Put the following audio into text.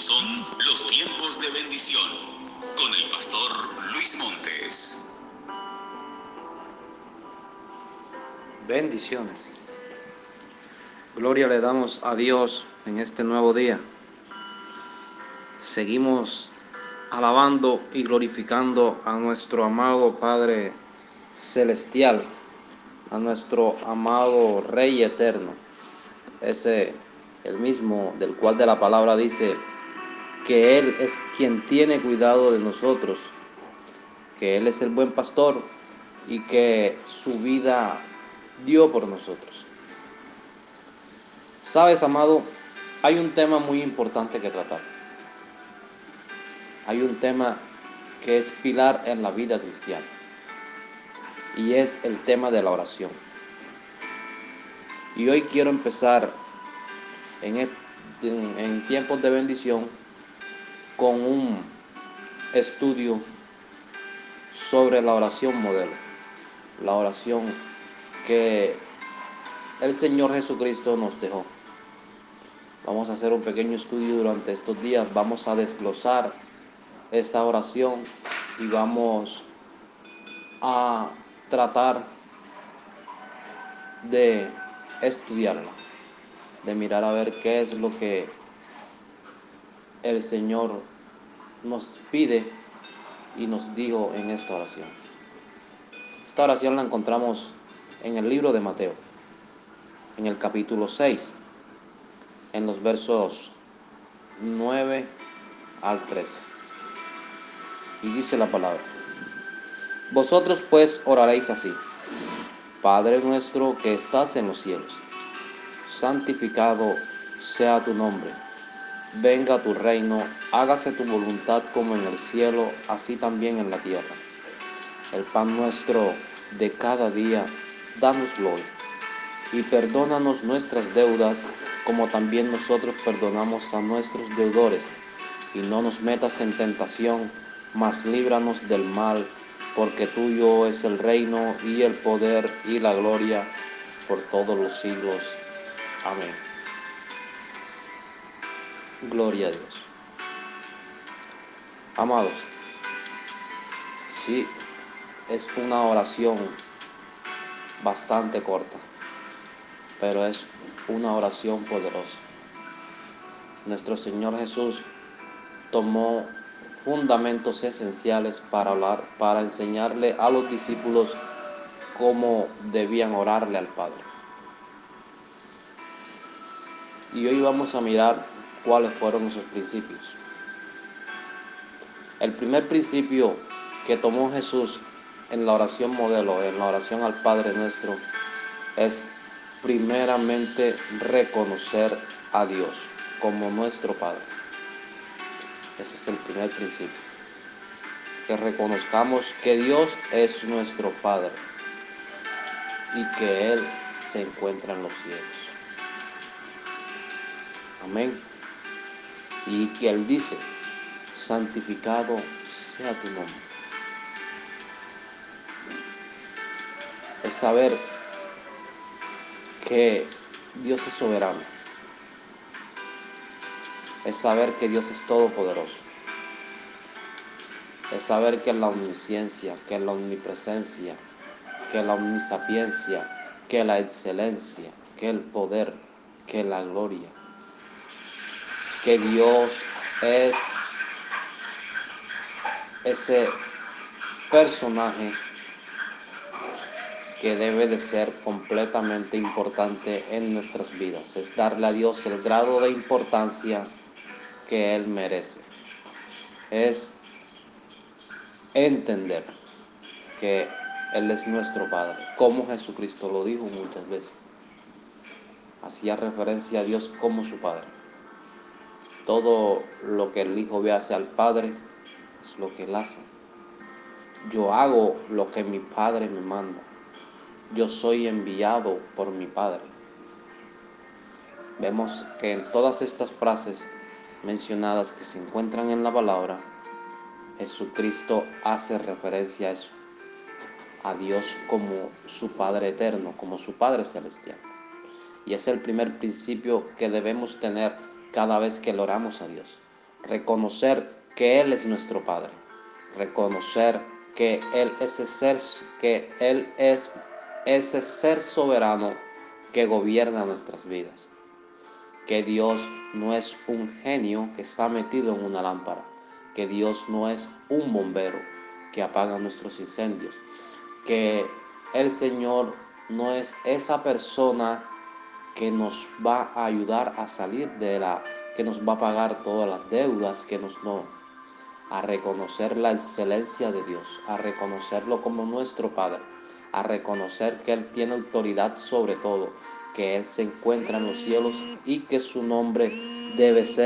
son los tiempos de bendición con el pastor Luis Montes. Bendiciones. Gloria le damos a Dios en este nuevo día. Seguimos alabando y glorificando a nuestro amado Padre Celestial, a nuestro amado Rey Eterno, ese el mismo del cual de la palabra dice que Él es quien tiene cuidado de nosotros, que Él es el buen pastor y que su vida dio por nosotros. Sabes, amado, hay un tema muy importante que tratar. Hay un tema que es pilar en la vida cristiana y es el tema de la oración. Y hoy quiero empezar en, tiempos de bendición con un estudio sobre la oración modelo, la oración que el Señor Jesucristo nos dejó. Vamos a hacer un pequeño estudio durante estos días, vamos a desglosar esta oración y vamos a tratar de estudiarla de mirar a ver qué es lo que el Señor nos pide y nos dijo en esta oración. Esta oración la encontramos en el libro de Mateo, en el capítulo 6, en los versos 9 al 13. Y dice la palabra, vosotros pues oraréis así, Padre nuestro que estás en los cielos santificado sea tu nombre. Venga tu reino, hágase tu voluntad como en el cielo, así también en la tierra. El pan nuestro de cada día, dánoslo hoy. Y perdónanos nuestras deudas, como también nosotros perdonamos a nuestros deudores. Y no nos metas en tentación, mas líbranos del mal, porque tuyo es el reino y el poder y la gloria por todos los siglos. Amén. Gloria a Dios. Amados, sí, es una oración bastante corta, pero es una oración poderosa. Nuestro Señor Jesús tomó fundamentos esenciales para hablar, para enseñarle a los discípulos cómo debían orarle al Padre. Y hoy vamos a mirar cuáles fueron esos principios. El primer principio que tomó Jesús en la oración modelo, en la oración al Padre nuestro, es primeramente reconocer a Dios como nuestro Padre. Ese es el primer principio. Que reconozcamos que Dios es nuestro Padre y que Él se encuentra en los cielos. Amén. Y que Él dice, santificado sea tu nombre. Es saber que Dios es soberano. Es saber que Dios es todopoderoso. Es saber que la omnisciencia, que la omnipresencia, que la omnisapiencia, que la excelencia, que el poder, que la gloria, que Dios es ese personaje que debe de ser completamente importante en nuestras vidas. Es darle a Dios el grado de importancia que Él merece. Es entender que Él es nuestro Padre, como Jesucristo lo dijo muchas veces. Hacía referencia a Dios como su Padre. Todo lo que el Hijo ve hacia el Padre es lo que Él hace. Yo hago lo que mi Padre me manda. Yo soy enviado por mi Padre. Vemos que en todas estas frases mencionadas que se encuentran en la palabra, Jesucristo hace referencia a eso, a Dios como su Padre eterno, como su Padre celestial. Y es el primer principio que debemos tener cada vez que le oramos a Dios. reconocer que Él es nuestro Padre, reconocer que Él es ese ser, que Él es ese ser soberano que gobierna nuestras vidas. Que Dios no es un genio que está metido en una lámpara. Que Dios no es un bombero que apaga nuestros incendios. Que el Señor no es esa persona que nos va a ayudar a salir de la, que nos va a pagar todas las deudas, que nos no, a reconocer la excelencia de Dios, a reconocerlo como nuestro Padre, a reconocer que Él tiene autoridad sobre todo, que Él se encuentra en los cielos y que su nombre debe ser